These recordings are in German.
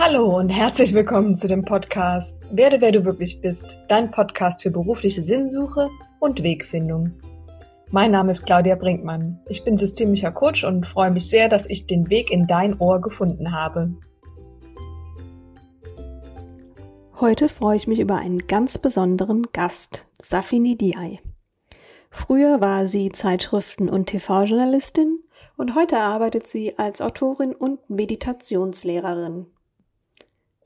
Hallo und herzlich willkommen zu dem Podcast Werde, wer du wirklich bist, dein Podcast für berufliche Sinnsuche und Wegfindung. Mein Name ist Claudia Brinkmann. Ich bin systemischer Coach und freue mich sehr, dass ich den Weg in dein Ohr gefunden habe. Heute freue ich mich über einen ganz besonderen Gast, Safini Diay. Früher war sie Zeitschriften- und TV-Journalistin und heute arbeitet sie als Autorin und Meditationslehrerin.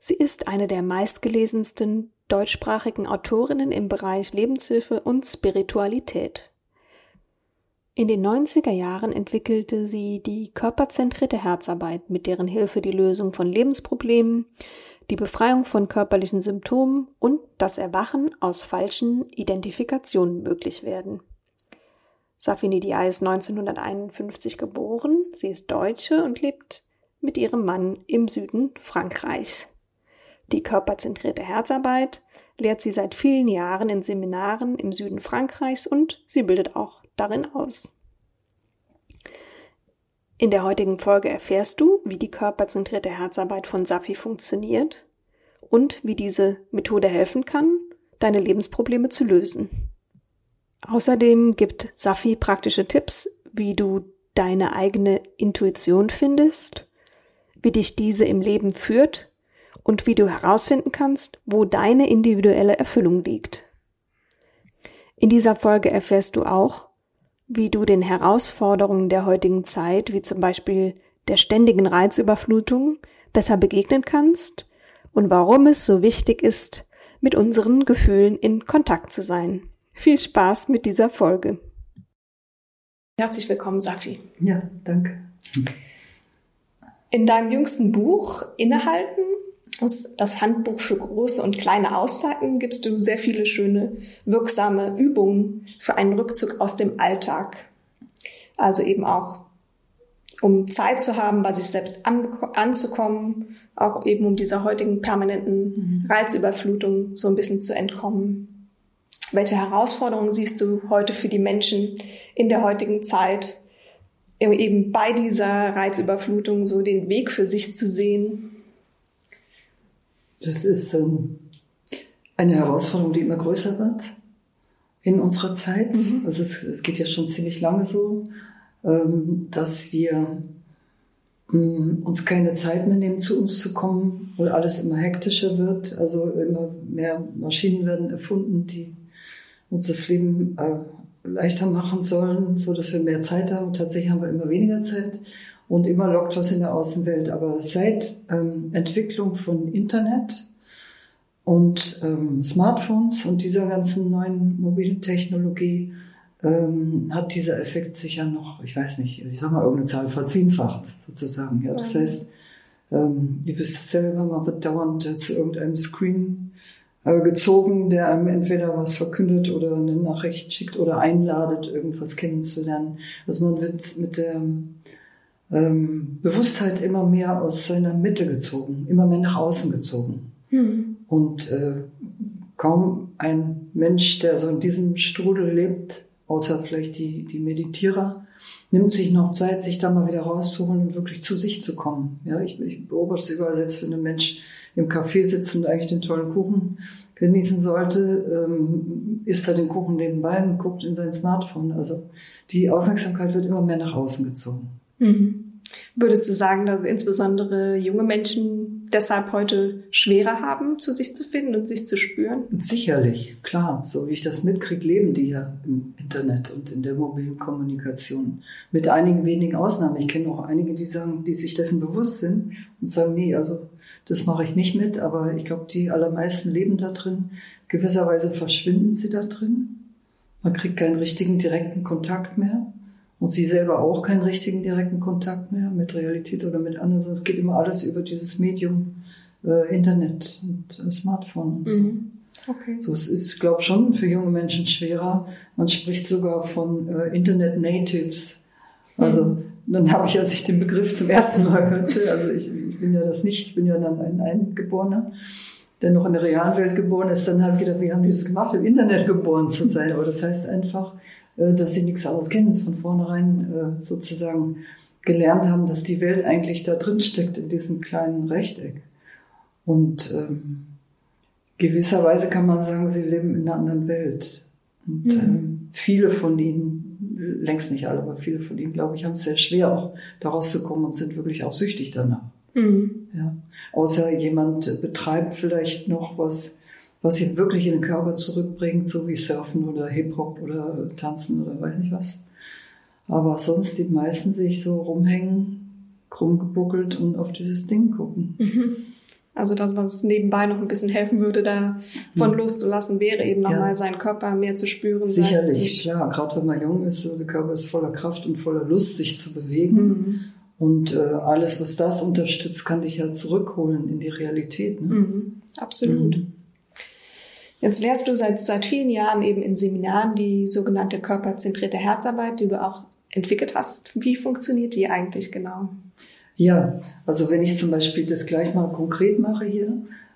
Sie ist eine der meistgelesensten deutschsprachigen Autorinnen im Bereich Lebenshilfe und Spiritualität. In den 90er Jahren entwickelte sie die körperzentrierte Herzarbeit, mit deren Hilfe die Lösung von Lebensproblemen, die Befreiung von körperlichen Symptomen und das Erwachen aus falschen Identifikationen möglich werden. Safini Diay ist 1951 geboren, sie ist Deutsche und lebt mit ihrem Mann im Süden Frankreichs. Die körperzentrierte Herzarbeit lehrt sie seit vielen Jahren in Seminaren im Süden Frankreichs und sie bildet auch darin aus. In der heutigen Folge erfährst du, wie die körperzentrierte Herzarbeit von Safi funktioniert und wie diese Methode helfen kann, deine Lebensprobleme zu lösen. Außerdem gibt Safi praktische Tipps, wie du deine eigene Intuition findest, wie dich diese im Leben führt und wie du herausfinden kannst, wo deine individuelle Erfüllung liegt. In dieser Folge erfährst du auch, wie du den Herausforderungen der heutigen Zeit, wie zum Beispiel der ständigen Reizüberflutung, besser begegnen kannst und warum es so wichtig ist, mit unseren Gefühlen in Kontakt zu sein. Viel Spaß mit dieser Folge. Herzlich willkommen, Safi. Ja, danke. In deinem jüngsten Buch Innehalten das Handbuch für große und kleine Auszeiten gibst du sehr viele schöne, wirksame Übungen für einen Rückzug aus dem Alltag. Also eben auch, um Zeit zu haben, bei sich selbst an, anzukommen, auch eben um dieser heutigen permanenten mhm. Reizüberflutung so ein bisschen zu entkommen. Welche Herausforderungen siehst du heute für die Menschen in der heutigen Zeit, eben bei dieser Reizüberflutung so den Weg für sich zu sehen? Das ist ähm, eine Herausforderung, die immer größer wird in unserer Zeit. Mhm. Also es, es, geht ja schon ziemlich lange so, ähm, dass wir ähm, uns keine Zeit mehr nehmen, zu uns zu kommen, weil alles immer hektischer wird. Also immer mehr Maschinen werden erfunden, die uns das Leben äh, leichter machen sollen, so dass wir mehr Zeit haben. tatsächlich haben wir immer weniger Zeit und immer lockt was in der Außenwelt. Aber seit ähm, Entwicklung von Internet und ähm, Smartphones und dieser ganzen neuen mobilen Technologie ähm, hat dieser Effekt sicher noch, ich weiß nicht, ich sag mal irgendeine Zahl verzehnfacht sozusagen. Ja, das heißt, ähm, ihr wisst es selber, man wird dauernd äh, zu irgendeinem Screen äh, gezogen, der einem entweder was verkündet oder eine Nachricht schickt oder einladet, irgendwas kennenzulernen. Also man wird mit der ähm, Bewusstheit immer mehr aus seiner Mitte gezogen, immer mehr nach außen gezogen. Mhm. Und äh, kaum ein Mensch, der so in diesem Strudel lebt, außer vielleicht die, die Meditierer, nimmt sich noch Zeit, sich da mal wieder rauszuholen und wirklich zu sich zu kommen. Ja, ich, ich beobachte es überall, selbst wenn ein Mensch im Café sitzt und eigentlich den tollen Kuchen genießen sollte, ähm, isst er den Kuchen nebenbei und guckt in sein Smartphone. Also die Aufmerksamkeit wird immer mehr nach außen gezogen. Mhm. Würdest du sagen, dass insbesondere junge Menschen deshalb heute schwerer haben, zu sich zu finden und sich zu spüren? Sicherlich, klar. So wie ich das mitkriege, leben die ja im Internet und in der mobilen Kommunikation. Mit einigen wenigen Ausnahmen. Ich kenne auch einige, die sagen, die sich dessen bewusst sind und sagen, nee, also das mache ich nicht mit. Aber ich glaube, die allermeisten leben da drin. Gewisserweise verschwinden sie da drin. Man kriegt keinen richtigen direkten Kontakt mehr und sie selber auch keinen richtigen direkten Kontakt mehr mit Realität oder mit anderen. Es geht immer alles über dieses Medium äh, Internet und äh, Smartphone und so. Mhm. Okay. So, es ist, glaube ich, schon für junge Menschen schwerer. Man spricht sogar von äh, Internet Natives. Also mhm. dann habe ich, als ich den Begriff zum ersten Mal hörte, also ich, ich bin ja das nicht, ich bin ja dann ein Eingeborener, der noch in der realen Welt geboren ist, dann habe ich gedacht, wie haben die das gemacht, im Internet geboren zu sein? Aber das heißt einfach, dass sie nichts anderes kennen, von vornherein äh, sozusagen gelernt haben, dass die Welt eigentlich da drin steckt in diesem kleinen Rechteck. Und ähm, gewisserweise kann man sagen, sie leben in einer anderen Welt. Und mhm. ähm, viele von ihnen, längst nicht alle, aber viele von ihnen, glaube ich, haben es sehr schwer, auch daraus zu kommen und sind wirklich auch süchtig danach. Mhm. Ja. Außer jemand betreibt vielleicht noch was, was ihn wirklich in den Körper zurückbringt, so wie Surfen oder Hip-Hop oder Tanzen oder weiß nicht was. Aber sonst die meisten sich so rumhängen, krumm gebuckelt und auf dieses Ding gucken. Mhm. Also das, was nebenbei noch ein bisschen helfen würde, davon mhm. loszulassen, wäre eben nochmal ja. seinen Körper mehr zu spüren. Sicherlich, klar. Gerade wenn man jung ist, so der Körper ist voller Kraft und voller Lust, sich zu bewegen. Mhm. Und äh, alles, was das unterstützt, kann dich ja zurückholen in die Realität. Ne? Mhm. Absolut. Mhm. Jetzt lehrst du seit, seit vielen Jahren eben in Seminaren die sogenannte körperzentrierte Herzarbeit, die du auch entwickelt hast. Wie funktioniert die eigentlich genau? Ja, also wenn ich zum Beispiel das gleich mal konkret mache hier,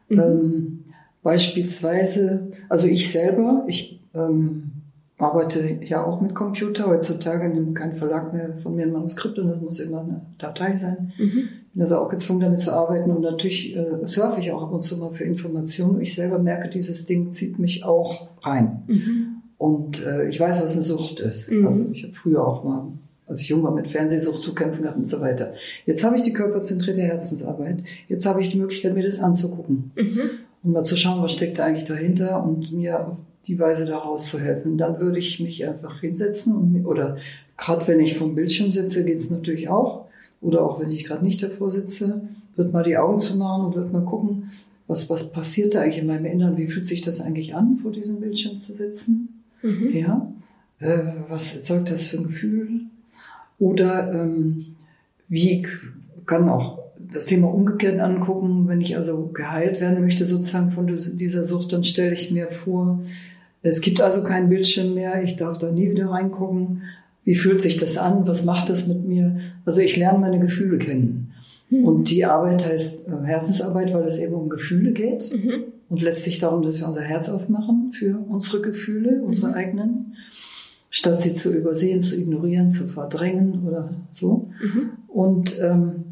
mhm. ähm, beispielsweise, also ich selber, ich ähm, arbeite ja auch mit Computer. Heutzutage nimmt kein Verlag mehr von mir ein Manuskript und das muss immer eine Datei sein. Mhm. Bin also auch gezwungen, damit zu arbeiten und natürlich äh, surfe ich auch ab und zu mal für Informationen. Ich selber merke, dieses Ding zieht mich auch rein. Mhm. Und äh, ich weiß, was eine Sucht ist. Mhm. Also ich habe früher auch mal als ich jung war, mit Fernsehsucht zu kämpfen gehabt und so weiter. Jetzt habe ich die körperzentrierte Herzensarbeit. Jetzt habe ich die Möglichkeit, mir das anzugucken. Mhm. Und mal zu schauen, was steckt da eigentlich dahinter und mir die Weise daraus zu helfen. Dann würde ich mich einfach hinsetzen und, oder gerade wenn ich vom Bildschirm sitze, geht es natürlich auch. Oder auch wenn ich gerade nicht davor sitze, wird mal die Augen zu machen und wird mal gucken, was, was passiert da eigentlich in meinem Inneren? Wie fühlt sich das eigentlich an, vor diesem Bildschirm zu sitzen? Mhm. Ja. Äh, was erzeugt das für ein Gefühl? Oder ähm, wie kann auch das Thema umgekehrt angucken, wenn ich also geheilt werden möchte sozusagen von dieser Sucht, dann stelle ich mir vor, es gibt also keinen Bildschirm mehr, ich darf da nie wieder reingucken. Wie fühlt sich das an? Was macht das mit mir? Also ich lerne meine Gefühle kennen. Mhm. Und die Arbeit heißt äh, Herzensarbeit, weil es eben um Gefühle geht mhm. und letztlich darum, dass wir unser Herz aufmachen für unsere Gefühle, unsere mhm. eigenen statt sie zu übersehen, zu ignorieren, zu verdrängen oder so. Mhm. Und ähm,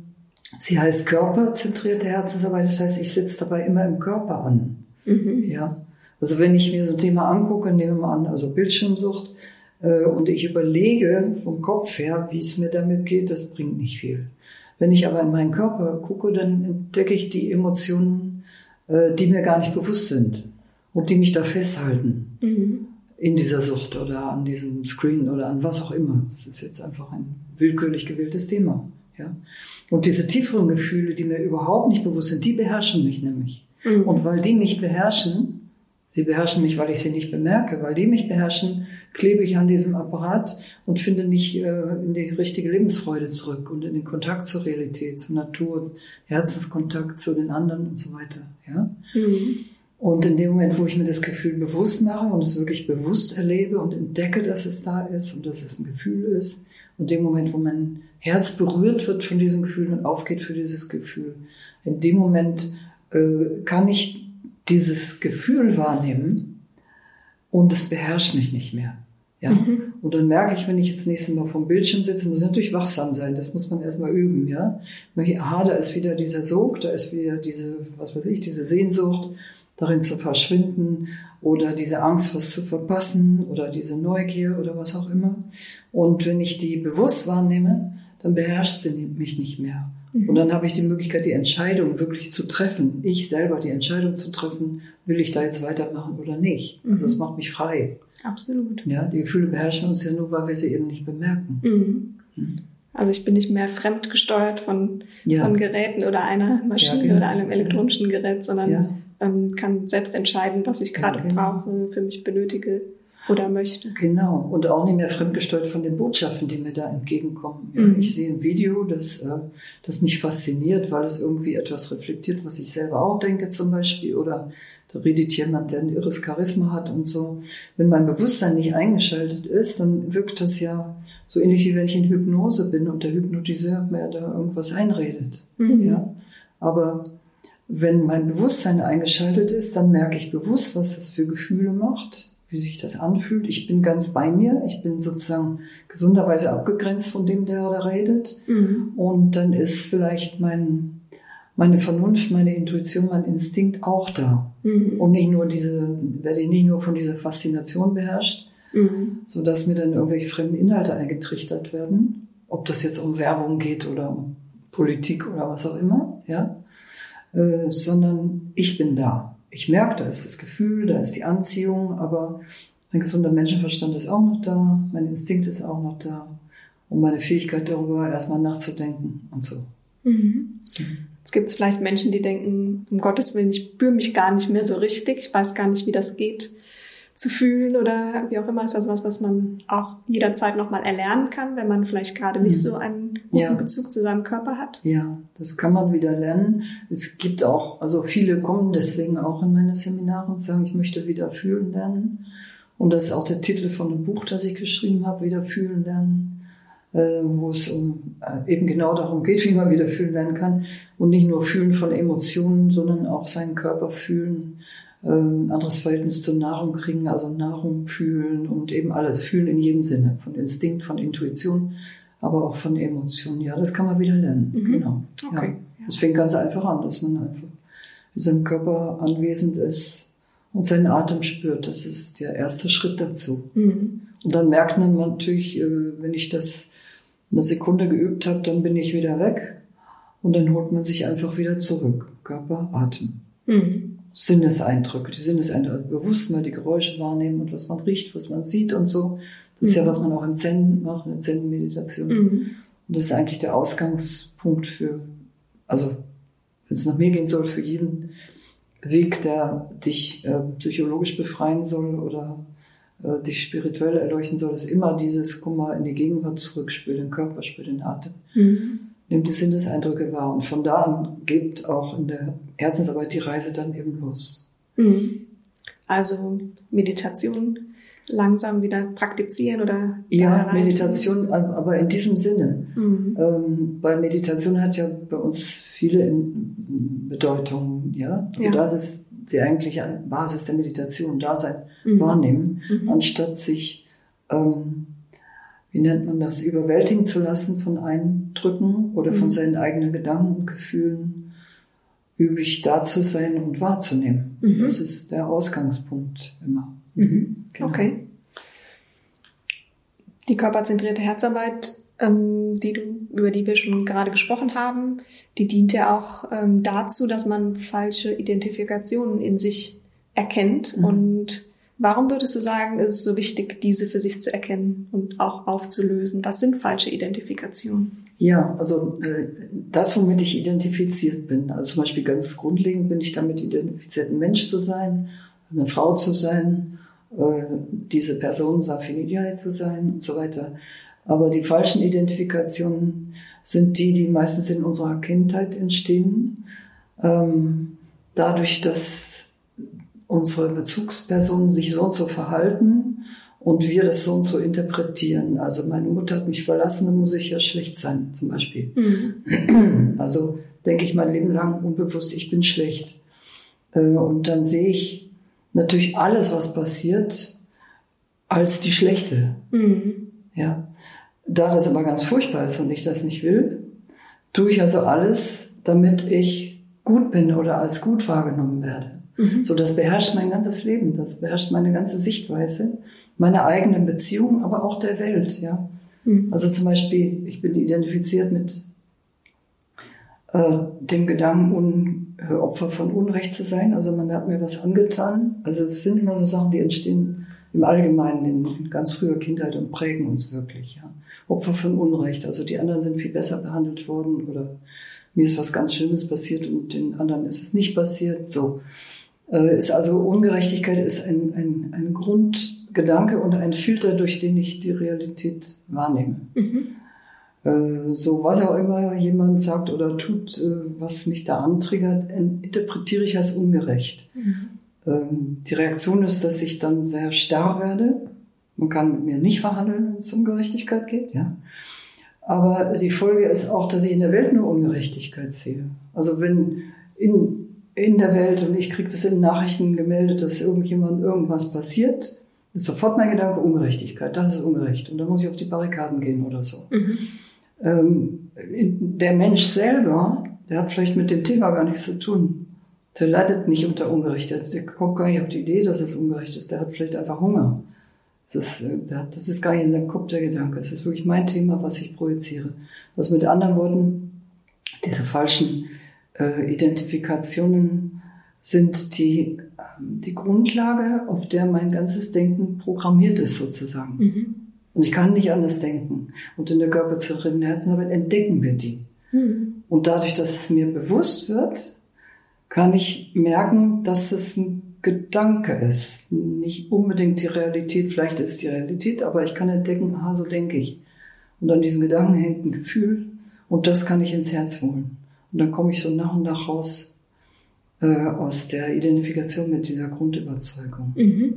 sie heißt körperzentrierte Herzensarbeit, das heißt, ich sitze dabei immer im Körper an. Mhm. Ja. Also wenn ich mir so ein Thema angucke, nehmen wir mal an, also Bildschirmsucht, äh, und ich überlege vom Kopf her, wie es mir damit geht, das bringt nicht viel. Wenn ich aber in meinen Körper gucke, dann entdecke ich die Emotionen, äh, die mir gar nicht bewusst sind und die mich da festhalten. Mhm in dieser Sucht oder an diesem Screen oder an was auch immer. Das ist jetzt einfach ein willkürlich gewähltes Thema. Ja? Und diese tieferen Gefühle, die mir überhaupt nicht bewusst sind, die beherrschen mich nämlich. Mhm. Und weil die mich beherrschen, sie beherrschen mich, weil ich sie nicht bemerke, weil die mich beherrschen, klebe ich an diesem Apparat und finde nicht äh, in die richtige Lebensfreude zurück und in den Kontakt zur Realität, zur Natur, Herzenskontakt zu den anderen und so weiter. Ja? Mhm. Und in dem Moment, wo ich mir das Gefühl bewusst mache und es wirklich bewusst erlebe und entdecke, dass es da ist und dass es ein Gefühl ist, und in dem Moment, wo mein Herz berührt wird von diesem Gefühl und aufgeht für dieses Gefühl, in dem Moment äh, kann ich dieses Gefühl wahrnehmen und es beherrscht mich nicht mehr. Ja? Mhm. Und dann merke ich, wenn ich jetzt nächstes Mal vom Bildschirm sitze, muss ich natürlich wachsam sein. Das muss man erstmal üben. Ja? Aha, da ist wieder dieser Sog, da ist wieder diese, was weiß ich, diese Sehnsucht darin zu verschwinden oder diese Angst, was zu verpassen oder diese Neugier oder was auch immer. Und wenn ich die bewusst wahrnehme, dann beherrscht sie mich nicht mehr. Mhm. Und dann habe ich die Möglichkeit, die Entscheidung wirklich zu treffen. Ich selber die Entscheidung zu treffen, will ich da jetzt weitermachen oder nicht. Also das mhm. macht mich frei. Absolut. Ja, die Gefühle beherrschen uns ja nur, weil wir sie eben nicht bemerken. Mhm. mhm. Also ich bin nicht mehr fremdgesteuert von, ja. von Geräten oder einer Maschine ja, genau. oder einem elektronischen Gerät, sondern ja ähm, kann selbst entscheiden, was ich gerade ja, genau. brauche, für mich benötige oder möchte. Genau. Und auch nicht mehr fremdgesteuert von den Botschaften, die mir da entgegenkommen. Ja, mhm. Ich sehe ein Video, das, äh, das mich fasziniert, weil es irgendwie etwas reflektiert, was ich selber auch denke zum Beispiel. Oder da redet jemand, der ein irres Charisma hat und so. Wenn mein Bewusstsein nicht eingeschaltet ist, dann wirkt das ja so ähnlich wie wenn ich in Hypnose bin und der Hypnotiseur mir da irgendwas einredet. Mhm. Ja. Aber wenn mein Bewusstsein eingeschaltet ist, dann merke ich bewusst, was das für Gefühle macht, wie sich das anfühlt. Ich bin ganz bei mir. Ich bin sozusagen gesunderweise abgegrenzt von dem, der da redet. Mhm. Und dann ist vielleicht mein, meine Vernunft, meine Intuition, mein Instinkt auch da. Mhm. Und nicht nur diese, werde ich nicht nur von dieser Faszination beherrscht, mhm. so dass mir dann irgendwelche fremden Inhalte eingetrichtert werden. Ob das jetzt um Werbung geht oder um Politik oder was auch immer, ja. Äh, sondern ich bin da. Ich merke, da ist das Gefühl, da ist die Anziehung, aber mein gesunder Menschenverstand ist auch noch da, mein Instinkt ist auch noch da und meine Fähigkeit darüber erstmal nachzudenken und so. Mhm. Jetzt gibt es vielleicht Menschen, die denken, um Gottes Willen, ich spüre mich gar nicht mehr so richtig, ich weiß gar nicht, wie das geht zu fühlen oder wie auch immer. Ist das was, was man auch jederzeit nochmal erlernen kann, wenn man vielleicht gerade nicht mhm. so einen guten ja. Bezug zu seinem Körper hat? Ja, das kann man wieder lernen. Es gibt auch, also viele kommen deswegen auch in meine Seminare und sagen, ich möchte wieder fühlen lernen. Und das ist auch der Titel von dem Buch, das ich geschrieben habe, wieder fühlen lernen äh, wo es um, äh, eben genau darum geht, wie man wieder fühlen lernen kann. Und nicht nur fühlen von Emotionen, sondern auch seinen Körper fühlen, ein anderes Verhältnis zur Nahrung kriegen, also Nahrung fühlen und eben alles fühlen in jedem Sinne, von Instinkt, von Intuition, aber auch von Emotionen. Ja, das kann man wieder lernen. Mhm. Genau. Okay. Ja. Das fängt ganz einfach an, dass man einfach in seinem Körper anwesend ist und seinen Atem spürt. Das ist der erste Schritt dazu. Mhm. Und dann merkt man natürlich, wenn ich das eine Sekunde geübt habe, dann bin ich wieder weg und dann holt man sich einfach wieder zurück. Körper, Atem. Mhm. Sinneseindrücke, die Sinneseindrücke, bewusst mal die Geräusche wahrnehmen und was man riecht, was man sieht und so. Das ist ja, mhm. was man auch im Zen macht, in der Zen-Meditation. Mhm. Und das ist eigentlich der Ausgangspunkt für, also wenn es nach mir gehen soll, für jeden Weg, der dich äh, psychologisch befreien soll oder äh, dich spirituell erleuchten soll, ist immer dieses, komm mal in die Gegenwart zurück, spür den Körper, spür den Atem. Mhm. Nimm die Sinneseindrücke wahr. Und von da an geht auch in der Herzensarbeit die Reise dann eben los. Mhm. Also Meditation langsam wieder praktizieren oder? Ja, Meditation, aber in diesem Sinne. Mhm. Ähm, weil Meditation hat ja bei uns viele Bedeutungen, ja. ja. das ist die eigentliche Basis der Meditation, Dasein mhm. wahrnehmen, mhm. anstatt sich, ähm, wie nennt man das, überwältigen zu lassen von Eindrücken oder mhm. von seinen eigenen Gedanken und Gefühlen, übig da zu sein und wahrzunehmen. Mhm. Das ist der Ausgangspunkt immer. Mhm. Genau. Okay. Die körperzentrierte Herzarbeit ähm, die du, über die wir schon gerade gesprochen haben, die dient ja auch ähm, dazu, dass man falsche Identifikationen in sich erkennt. Mhm. Und warum würdest du sagen, ist es so wichtig, diese für sich zu erkennen und auch aufzulösen? Was sind falsche Identifikationen? Ja, also äh, das, womit ich identifiziert bin. Also zum Beispiel ganz grundlegend bin ich damit identifiziert, ein Mensch zu sein, eine Frau zu sein, äh, diese Person Safinidiae zu sein und so weiter. Aber die falschen Identifikationen sind die, die meistens in unserer Kindheit entstehen. Ähm, dadurch, dass unsere Bezugspersonen sich so und so verhalten und wir das so und so interpretieren. Also meine Mutter hat mich verlassen, dann muss ich ja schlecht sein, zum Beispiel. Mhm. Also denke ich mein Leben lang unbewusst, ich bin schlecht. Äh, und dann sehe ich natürlich alles, was passiert, als die schlechte. Mhm. Ja. Da das aber ganz furchtbar ist und ich das nicht will, tue ich also alles, damit ich gut bin oder als gut wahrgenommen werde. Mhm. So, das beherrscht mein ganzes Leben, das beherrscht meine ganze Sichtweise, meine eigenen Beziehungen, aber auch der Welt, ja. Mhm. Also zum Beispiel, ich bin identifiziert mit äh, dem Gedanken, un, äh, Opfer von Unrecht zu sein. Also man hat mir was angetan. Also es sind immer so Sachen, die entstehen im Allgemeinen in ganz früher Kindheit und prägen uns wirklich. Ja. Opfer von Unrecht, also die anderen sind viel besser behandelt worden oder mir ist was ganz Schlimmes passiert und den anderen ist es nicht passiert. So ist also Ungerechtigkeit ist ein, ein, ein Grundgedanke und ein Filter, durch den ich die Realität wahrnehme. Mhm. Äh, so was auch immer jemand sagt oder tut, äh, was mich da antriggert, interpretiere ich als ungerecht. Mhm. Ähm, die Reaktion ist, dass ich dann sehr starr werde. Man kann mit mir nicht verhandeln, wenn es um Gerechtigkeit geht, ja. Aber die Folge ist auch, dass ich in der Welt nur Ungerechtigkeit sehe. Also wenn in, in der Welt, und ich kriege das in Nachrichten gemeldet, dass irgendjemand irgendwas passiert, ist sofort mein Gedanke Ungerechtigkeit. Das ist ungerecht. Und dann muss ich auf die Barrikaden gehen oder so. Mhm. Ähm, der Mensch selber der hat vielleicht mit dem Thema gar nichts zu tun. Der leidet nicht unter Ungerecht. Der kommt gar nicht auf die Idee, dass es ungerecht ist. Der hat vielleicht einfach Hunger. Das ist, äh, das ist gar nicht in seinem Kopf der Gedanke. Es ist wirklich mein Thema, was ich projiziere. Also mit anderen Worten, diese falschen äh, Identifikationen sind die, ähm, die Grundlage, auf der mein ganzes Denken programmiert ist sozusagen. Mhm. Und ich kann nicht anders denken. Und in der körperzentrierten Herzenarbeit entdecken wir die. Mhm. Und dadurch, dass es mir bewusst wird, kann ich merken, dass es ein Gedanke ist. Nicht unbedingt die Realität, vielleicht ist es die Realität, aber ich kann entdecken, aha, so denke ich. Und an diesem Gedanken hängt ein Gefühl und das kann ich ins Herz holen. Und dann komme ich so nach und nach raus äh, aus der Identifikation mit dieser Grundüberzeugung. Mhm.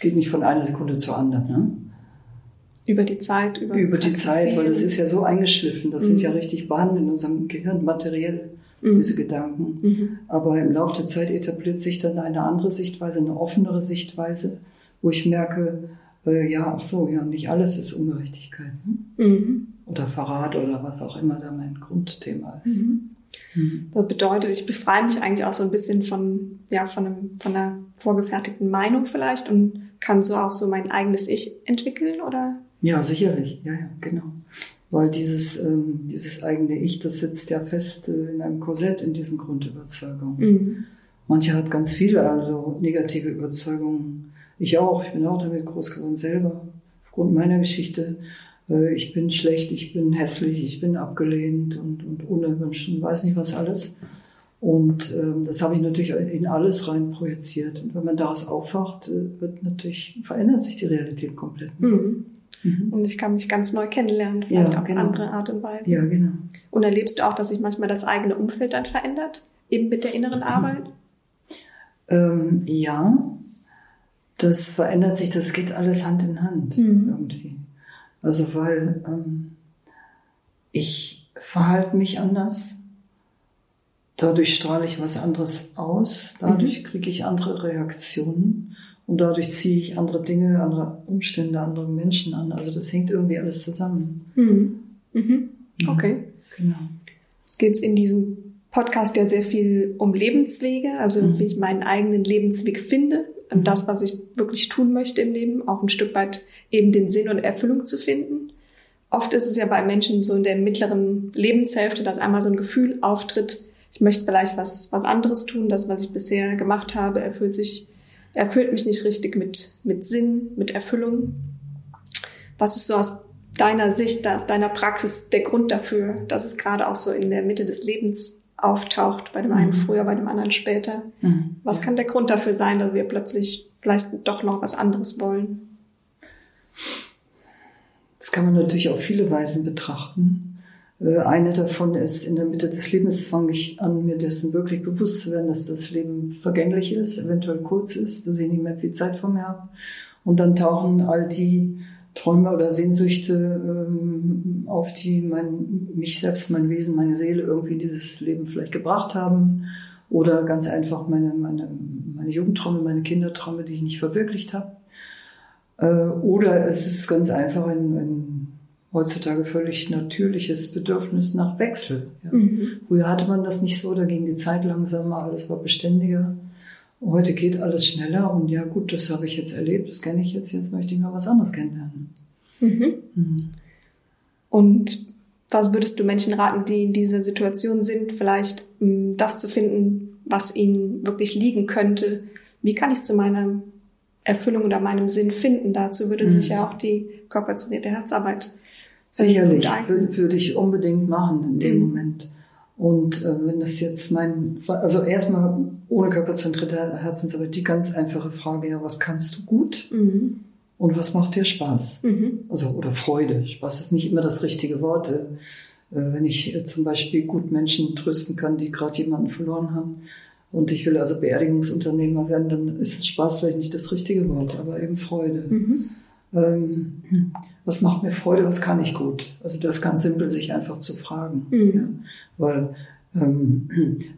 Geht nicht von einer Sekunde zur anderen. Ne? Über die Zeit, über, über die Zeit, weil das ist ja so eingeschliffen. Das mhm. sind ja richtig Bahnen in unserem Gehirn materiell mhm. diese Gedanken. Mhm. Aber im Laufe der Zeit etabliert sich dann eine andere Sichtweise, eine offenere Sichtweise, wo ich merke, äh, ja, ach so, ja, nicht alles ist Ungerechtigkeit. Hm? Mhm. Oder Verrat oder was auch immer da mein Grundthema ist. Mhm. Mhm. Das bedeutet, ich befreie mich eigentlich auch so ein bisschen von, ja, von, einem, von einer vorgefertigten Meinung vielleicht und kann so auch so mein eigenes Ich entwickeln, oder? Ja, sicherlich. Ja, ja, genau weil dieses, ähm, dieses eigene Ich, das sitzt ja fest äh, in einem Korsett in diesen Grundüberzeugungen. Mhm. Manche hat ganz viele, also negative Überzeugungen. Ich auch, ich bin auch damit groß geworden selber, aufgrund meiner Geschichte. Äh, ich bin schlecht, ich bin hässlich, ich bin abgelehnt und, und unerwünscht und weiß nicht was alles. Und ähm, das habe ich natürlich in alles rein projiziert. Und wenn man daraus aufwacht, äh, wird natürlich, verändert sich die Realität komplett. Mhm. Mhm. Und ich kann mich ganz neu kennenlernen, vielleicht ja, auf genau. andere Art und Weise. Ja, genau. Und erlebst du auch, dass sich manchmal das eigene Umfeld dann verändert, eben mit der inneren mhm. Arbeit? Ähm, ja, das verändert sich, das geht alles Hand in Hand mhm. irgendwie. Also weil ähm, ich verhalte mich anders, dadurch strahle ich was anderes aus, dadurch mhm. kriege ich andere Reaktionen. Und dadurch ziehe ich andere Dinge, andere Umstände, andere Menschen an. Also das hängt irgendwie alles zusammen. Mhm. Mhm. Okay. Genau. Jetzt geht es in diesem Podcast ja sehr viel um Lebenswege, also mhm. wie ich meinen eigenen Lebensweg finde. Das, was ich wirklich tun möchte im Leben, auch ein Stück weit eben den Sinn und Erfüllung zu finden. Oft ist es ja bei Menschen so in der mittleren Lebenshälfte, dass einmal so ein Gefühl auftritt, ich möchte vielleicht was, was anderes tun, das, was ich bisher gemacht habe, erfüllt sich erfüllt mich nicht richtig mit, mit Sinn, mit Erfüllung. Was ist so aus deiner Sicht, aus deiner Praxis der Grund dafür, dass es gerade auch so in der Mitte des Lebens auftaucht, bei dem einen mhm. früher, bei dem anderen später? Mhm. Was kann der Grund dafür sein, dass wir plötzlich vielleicht doch noch was anderes wollen? Das kann man natürlich auf viele Weisen betrachten. Äh, eine davon ist, in der Mitte des Lebens fange ich an, mir dessen wirklich bewusst zu werden, dass das Leben vergänglich ist, eventuell kurz ist, dass ich nicht mehr viel Zeit vor mir habe. Und dann tauchen all die Träume oder Sehnsüchte ähm, auf, die mein, mich selbst, mein Wesen, meine Seele irgendwie in dieses Leben vielleicht gebracht haben. Oder ganz einfach meine, meine, meine Jugendträume, meine Kinderträume, die ich nicht verwirklicht habe. Äh, oder es ist ganz einfach ein, ein heutzutage völlig natürliches Bedürfnis nach Wechsel. Ja. Mhm. Früher hatte man das nicht so, da ging die Zeit langsamer, alles war beständiger. Heute geht alles schneller und ja gut, das habe ich jetzt erlebt, das kenne ich jetzt, jetzt möchte ich mal was anderes kennenlernen. Mhm. Mhm. Und was würdest du Menschen raten, die in dieser Situation sind, vielleicht mm, das zu finden, was ihnen wirklich liegen könnte? Wie kann ich zu meiner Erfüllung oder meinem Sinn finden? Dazu würde sich mhm. ja auch die körperzentrierte Herzarbeit Sicherlich, würde, würde ich unbedingt machen in dem mhm. Moment. Und äh, wenn das jetzt mein, also erstmal ohne körperzentrierte Herzensarbeit die ganz einfache Frage, ja, was kannst du gut mhm. und was macht dir Spaß? Mhm. Also, oder Freude. Spaß ist nicht immer das richtige Wort. Äh, wenn ich äh, zum Beispiel gut Menschen trösten kann, die gerade jemanden verloren haben und ich will also Beerdigungsunternehmer werden, dann ist Spaß vielleicht nicht das richtige Wort, aber eben Freude. Mhm ähm, was macht mir Freude, was kann ich gut? Also das ist ganz simpel, sich einfach zu fragen. Mhm. Ja? Weil ähm,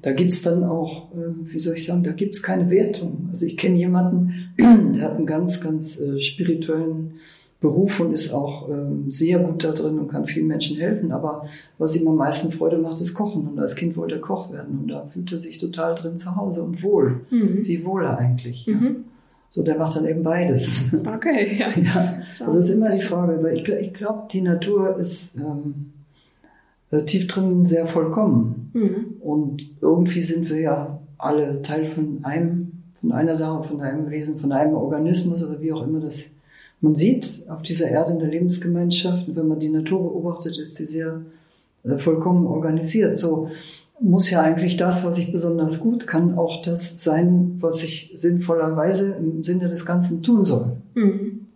da gibt's dann auch, äh, wie soll ich sagen, da gibt's keine Wertung. Also ich kenne jemanden, der hat einen ganz, ganz äh, spirituellen Beruf und ist auch ähm, sehr gut da drin und kann vielen Menschen helfen. Aber was ihm am meisten Freude macht, ist Kochen. Und als Kind wollte er Koch werden und da fühlt er sich total drin zu Hause und wohl. Mhm. Wie wohl er eigentlich. Mhm. Ja. So, der macht dann eben beides. Okay, ja. ja. Also ist immer die Frage, weil ich, ich glaube, die Natur ist ähm, äh, tief drin sehr vollkommen. Mhm. Und irgendwie sind wir ja alle Teil von einem, von einer Sache, von einem Wesen, von einem Organismus oder wie auch immer das man sieht auf dieser Erde in der Lebensgemeinschaft, wenn man die Natur beobachtet, ist die sehr äh, vollkommen organisiert. So muss ja eigentlich das, was ich besonders gut kann, auch das sein, was ich sinnvollerweise im Sinne des Ganzen tun soll. Mhm.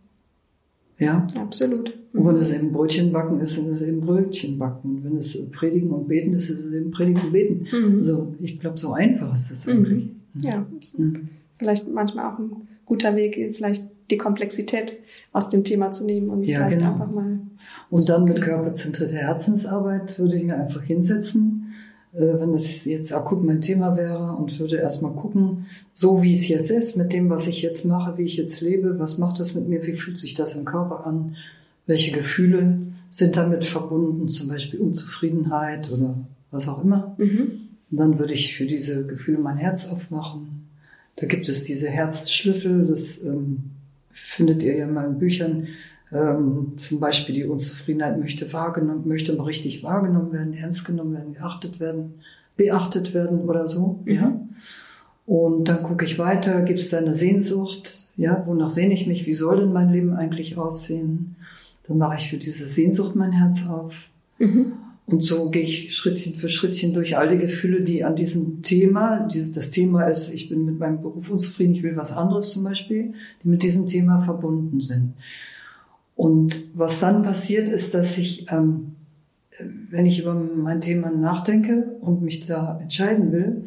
Ja? Absolut. Und wenn es eben Brötchen backen ist, dann ist es eben Brötchen backen. Und wenn es Predigen und Beten ist, ist es eben Predigen und Beten. Mhm. Also ich glaube, so einfach ist das eigentlich. Mhm. Ja, mhm. vielleicht manchmal auch ein guter Weg, vielleicht die Komplexität aus dem Thema zu nehmen und ja, vielleicht genau. einfach mal. Und dann mit körperzentrierter Herzensarbeit würde ich mir einfach hinsetzen, wenn das jetzt akut mein Thema wäre und würde erstmal gucken, so wie es jetzt ist, mit dem, was ich jetzt mache, wie ich jetzt lebe, was macht das mit mir, wie fühlt sich das im Körper an, welche Gefühle sind damit verbunden, zum Beispiel Unzufriedenheit oder was auch immer. Mhm. Und dann würde ich für diese Gefühle mein Herz aufmachen. Da gibt es diese Herzschlüssel, das ähm, findet ihr ja in meinen Büchern. Ähm, zum Beispiel die Unzufriedenheit möchte wahrgenommen, möchte mal richtig wahrgenommen werden, ernst genommen werden, geachtet werden, beachtet werden oder so, mhm. ja. Und dann gucke ich weiter, gibt es da eine Sehnsucht, ja, wonach sehne ich mich, wie soll denn mein Leben eigentlich aussehen? Dann mache ich für diese Sehnsucht mein Herz auf. Mhm. Und so gehe ich Schrittchen für Schrittchen durch all die Gefühle, die an diesem Thema, dieses, das Thema ist, ich bin mit meinem Beruf unzufrieden, ich will was anderes zum Beispiel, die mit diesem Thema verbunden sind. Und was dann passiert, ist, dass ich, ähm, wenn ich über mein Thema nachdenke und mich da entscheiden will,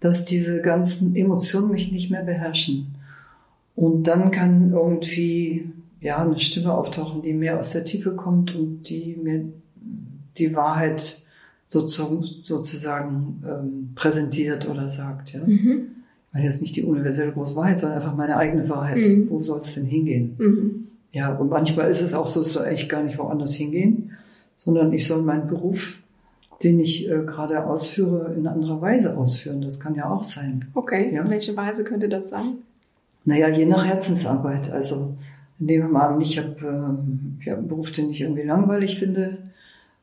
dass diese ganzen Emotionen mich nicht mehr beherrschen. Und dann kann irgendwie ja eine Stimme auftauchen, die mehr aus der Tiefe kommt und die mir die Wahrheit sozusagen ähm, präsentiert oder sagt. Ja? Mhm. Ich meine jetzt nicht die universelle große Wahrheit, sondern einfach meine eigene Wahrheit. Mhm. Wo soll es denn hingehen? Mhm. Ja, und manchmal ist es auch so, es soll eigentlich gar nicht woanders hingehen, sondern ich soll meinen Beruf, den ich äh, gerade ausführe, in anderer Weise ausführen. Das kann ja auch sein. Okay, ja? welche Weise könnte das sein? Naja, je nach Herzensarbeit. Also nehmen wir mal an, ich habe ähm, hab einen Beruf, den ich irgendwie langweilig finde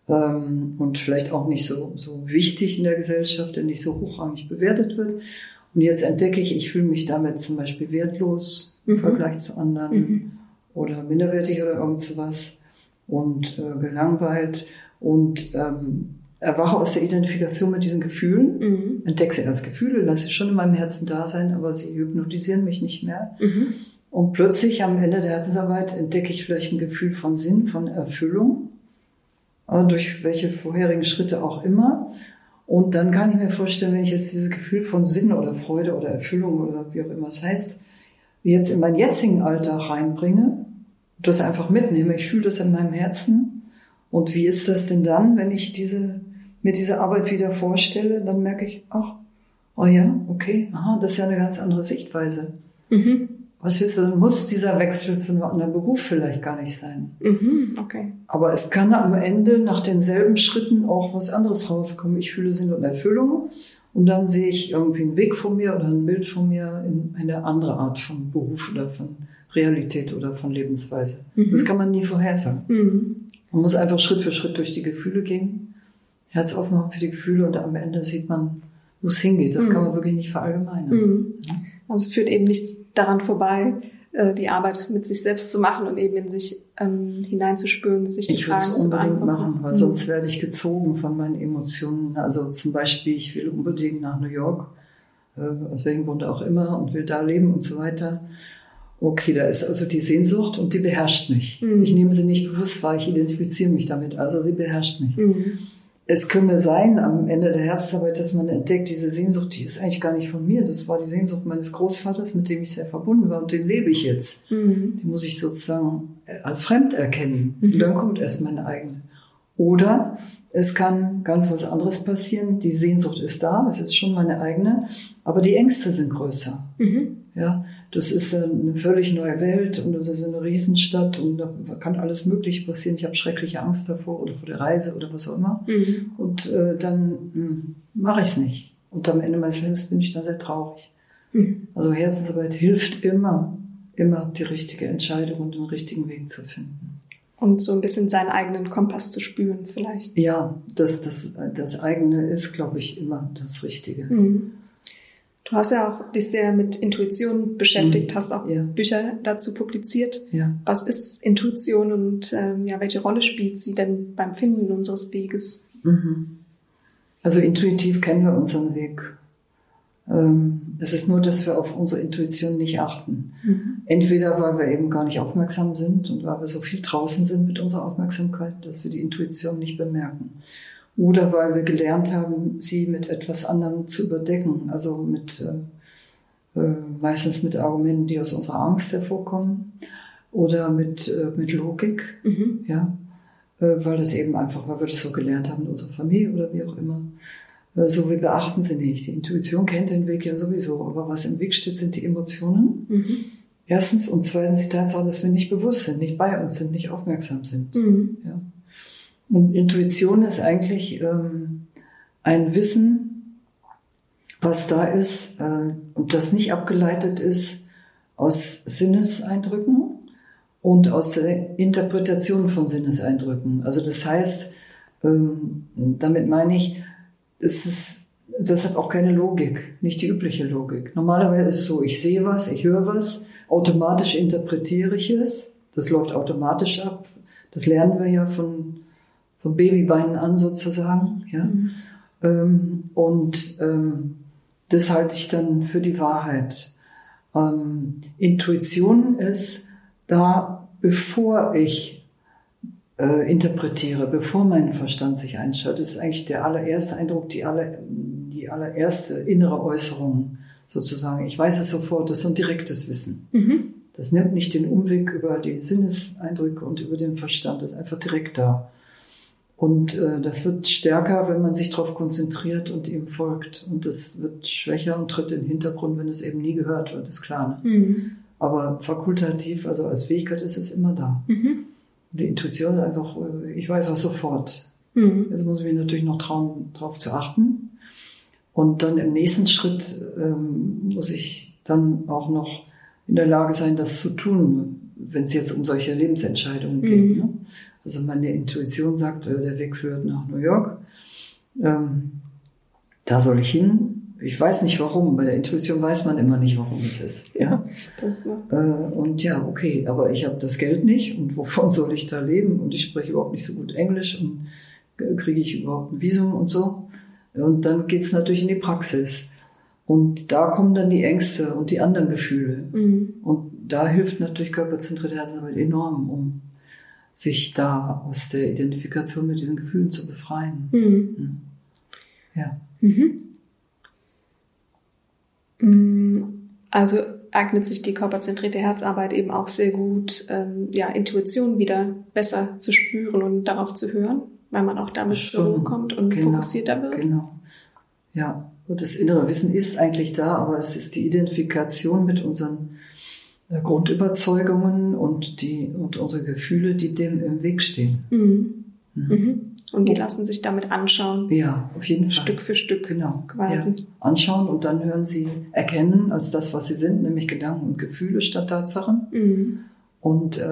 ähm, und vielleicht auch nicht so, so wichtig in der Gesellschaft, der nicht so hochrangig bewertet wird. Und jetzt entdecke ich, ich fühle mich damit zum Beispiel wertlos mhm. im Vergleich zu anderen mhm. Oder minderwertig oder irgend sowas und äh, gelangweilt und ähm, erwache aus der Identifikation mit diesen Gefühlen, mhm. entdecke sie als Gefühle, lasse sie schon in meinem Herzen da sein, aber sie hypnotisieren mich nicht mehr. Mhm. Und plötzlich am Ende der Herzensarbeit entdecke ich vielleicht ein Gefühl von Sinn, von Erfüllung durch welche vorherigen Schritte auch immer. Und dann kann ich mir vorstellen, wenn ich jetzt dieses Gefühl von Sinn oder Freude oder Erfüllung oder wie auch immer es heißt, jetzt in mein jetzigen Alltag reinbringe, das einfach mitnehme. Ich fühle das in meinem Herzen. Und wie ist das denn dann, wenn ich diese, mir diese Arbeit wieder vorstelle? Dann merke ich, ach, oh ja, okay, aha, das ist ja eine ganz andere Sichtweise. Mhm. Was willst du, dann muss dieser Wechsel zu einem anderen Beruf vielleicht gar nicht sein. Mhm, okay. Aber es kann am Ende nach denselben Schritten auch was anderes rauskommen. Ich fühle Sinn und Erfüllung und dann sehe ich irgendwie einen Weg vor mir oder ein Bild vor mir in eine andere Art von Beruf oder von Realität oder von Lebensweise. Mhm. Das kann man nie vorhersagen. Mhm. Man muss einfach Schritt für Schritt durch die Gefühle gehen, Herz aufmachen für die Gefühle und am Ende sieht man, wo es hingeht. Das mhm. kann man wirklich nicht verallgemeinern. Mhm. Also führt eben nichts daran vorbei, äh, die Arbeit mit sich selbst zu machen und eben in sich ähm, hineinzuspüren, sich die ich Fragen zu beantworten. machen, weil mhm. sonst werde ich gezogen von meinen Emotionen. Also zum Beispiel, ich will unbedingt nach New York, äh, aus welchem Grund auch immer, und will da leben und so weiter. Okay, da ist also die Sehnsucht und die beherrscht mich. Mhm. Ich nehme sie nicht bewusst wahr, ich identifiziere mich damit, also sie beherrscht mich. Mhm es könnte sein am Ende der Herzensarbeit, dass man entdeckt, diese Sehnsucht, die ist eigentlich gar nicht von mir. Das war die Sehnsucht meines Großvaters, mit dem ich sehr verbunden war und den lebe ich jetzt. Mhm. Die muss ich sozusagen als fremd erkennen. Mhm. Und dann kommt erst meine eigene. Oder es kann ganz was anderes passieren. Die Sehnsucht ist da, es ist schon meine eigene, aber die Ängste sind größer. Mhm. Ja, das ist eine völlig neue Welt und das ist eine Riesenstadt und da kann alles Mögliche passieren. Ich habe schreckliche Angst davor oder vor der Reise oder was auch immer. Mhm. Und äh, dann hm, mache ich es nicht. Und am Ende meines Lebens bin ich dann sehr traurig. Mhm. Also Herzensarbeit hilft immer, immer die richtige Entscheidung und den richtigen Weg zu finden. Und so ein bisschen seinen eigenen Kompass zu spüren vielleicht. Ja, das, das, das eigene ist, glaube ich, immer das Richtige. Mhm. Du hast ja auch dich sehr mit Intuition beschäftigt, mhm. hast auch ja. Bücher dazu publiziert. Ja. Was ist Intuition und ähm, ja, welche Rolle spielt sie denn beim Finden unseres Weges? Mhm. Also intuitiv kennen wir unseren Weg. Ähm, es ist nur, dass wir auf unsere Intuition nicht achten. Mhm. Entweder weil wir eben gar nicht aufmerksam sind und weil wir so viel draußen sind mit unserer Aufmerksamkeit, dass wir die Intuition nicht bemerken. Oder weil wir gelernt haben, sie mit etwas anderem zu überdecken, also mit äh, äh, meistens mit Argumenten, die aus unserer Angst hervorkommen oder mit, äh, mit Logik, mhm. ja, äh, weil das eben einfach, weil wir das so gelernt haben in unserer Familie oder wie auch immer. Äh, so wir beachten sie nicht. Die Intuition kennt den Weg ja sowieso, aber was im Weg steht, sind die Emotionen. Mhm. Erstens und zweitens die Tatsache, dass wir nicht bewusst sind, nicht bei uns sind, nicht aufmerksam sind. Mhm. Ja. Und Intuition ist eigentlich ähm, ein Wissen, was da ist äh, und das nicht abgeleitet ist aus Sinneseindrücken und aus der Interpretation von Sinneseindrücken. Also das heißt, ähm, damit meine ich, das ist das hat auch keine Logik, nicht die übliche Logik. Normalerweise ist es so, ich sehe was, ich höre was, automatisch interpretiere ich es, das läuft automatisch ab. Das lernen wir ja von von Babybeinen an sozusagen. Ja? Mhm. Ähm, und ähm, das halte ich dann für die Wahrheit. Ähm, Intuition ist da, bevor ich äh, interpretiere, bevor mein Verstand sich einschaltet, das ist eigentlich der allererste Eindruck, die, aller, die allererste innere Äußerung sozusagen. Ich weiß es sofort, das ist ein direktes Wissen. Mhm. Das nimmt nicht den Umweg über die Sinneseindrücke und über den Verstand, das ist einfach direkt da. Und äh, das wird stärker, wenn man sich darauf konzentriert und ihm folgt. Und das wird schwächer und tritt in den Hintergrund, wenn es eben nie gehört wird, ist klar. Ne? Mhm. Aber fakultativ, also als Fähigkeit ist es immer da. Mhm. Die Intuition ist einfach, äh, ich weiß was sofort. Mhm. Jetzt muss ich mich natürlich noch trauen, darauf zu achten. Und dann im nächsten Schritt ähm, muss ich dann auch noch in der Lage sein, das zu tun, wenn es jetzt um solche Lebensentscheidungen geht. Mhm. Ne? Also meine Intuition sagt, äh, der Weg führt nach New York. Ähm, da soll ich hin. Ich weiß nicht warum. Bei der Intuition weiß man immer nicht, warum es ist. Ja, das war. Äh, und ja, okay, aber ich habe das Geld nicht und wovon soll ich da leben? Und ich spreche überhaupt nicht so gut Englisch und kriege ich überhaupt ein Visum und so. Und dann geht's natürlich in die Praxis. Und da kommen dann die Ängste und die anderen Gefühle. Mhm. Und da hilft natürlich körperzentrierte Herzarbeit enorm, um sich da aus der Identifikation mit diesen Gefühlen zu befreien. Mhm. mhm. Ja. Mhm. Mm, also eignet sich die körperzentrierte Herzarbeit eben auch sehr gut, ähm, ja, Intuition wieder besser zu spüren und darauf zu hören, weil man auch damit Schon, zur Ruhe kommt und genau, fokussierter wird. Genau. Ja, und das innere Wissen ist eigentlich da, aber es ist die Identifikation mit unseren Grundüberzeugungen und die und unsere Gefühle, die dem im Weg stehen. Mhm. Mhm. mhm. Und die lassen sich damit anschauen. Ja, auf jeden Fall. Stück für Stück. Genau. Quasi. Ja. Anschauen und dann hören sie erkennen als das, was sie sind, nämlich Gedanken und Gefühle statt Tatsachen. Mhm. Und äh,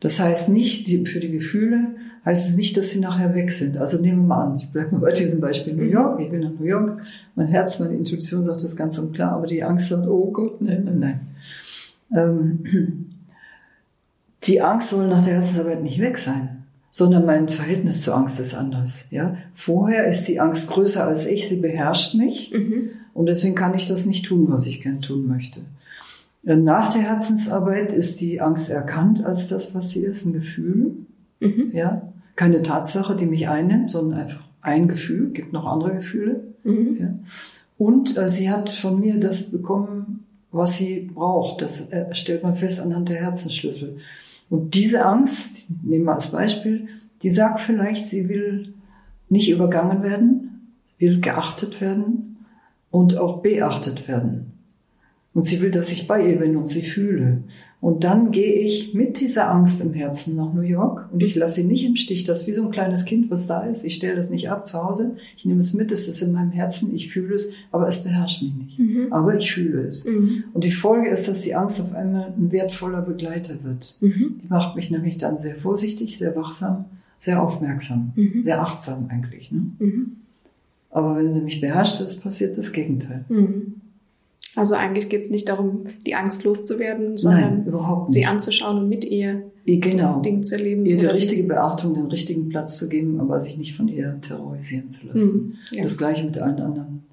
das heißt nicht, die, für die Gefühle heißt es nicht, dass sie nachher weg sind. Also nehmen wir mal an, ich bleibe mal bei diesem Beispiel New York. Ich will nach New York. Mein Herz, meine Intuition sagt das ganz und klar, aber die Angst sagt, oh Gott, nein, nein, nein. Ähm, die Angst soll nach der Herzensarbeit nicht weg sein, sondern mein Verhältnis zur Angst ist anders. Ja? Vorher ist die Angst größer als ich, sie beherrscht mich mhm. und deswegen kann ich das nicht tun, was ich gern tun möchte. Nach der Herzensarbeit ist die Angst erkannt als das, was sie ist, ein Gefühl. Mhm. Ja? Keine Tatsache, die mich einnimmt, sondern einfach ein Gefühl, gibt noch andere Gefühle. Mhm. Ja? Und äh, sie hat von mir das bekommen, was sie braucht. Das stellt man fest anhand der Herzensschlüssel. Und diese Angst, nehmen wir als Beispiel, Die sagt vielleicht, sie will nicht übergangen werden, will geachtet werden und auch beachtet werden. Und sie will, dass ich bei ihr bin und sie fühle. Und dann gehe ich mit dieser Angst im Herzen nach New York und ich lasse sie nicht im Stich. Das ist wie so ein kleines Kind, was da ist. Ich stelle das nicht ab zu Hause. Ich nehme es mit, es ist in meinem Herzen, ich fühle es, aber es beherrscht mich nicht. Mhm. Aber ich fühle es. Mhm. Und die Folge ist, dass die Angst auf einmal ein wertvoller Begleiter wird. Mhm. Die macht mich nämlich dann sehr vorsichtig, sehr wachsam, sehr aufmerksam, mhm. sehr achtsam eigentlich. Ne? Mhm. Aber wenn sie mich beherrscht, ist passiert das Gegenteil. Mhm. Also eigentlich geht es nicht darum, die Angst loszuwerden, sondern Nein, sie anzuschauen und mit ihr genau. Dinge zu erleben. Ihr die richtige Beachtung, den richtigen Platz zu geben, aber sich nicht von ihr terrorisieren zu lassen. Mhm, ja. Das gleiche mit allen anderen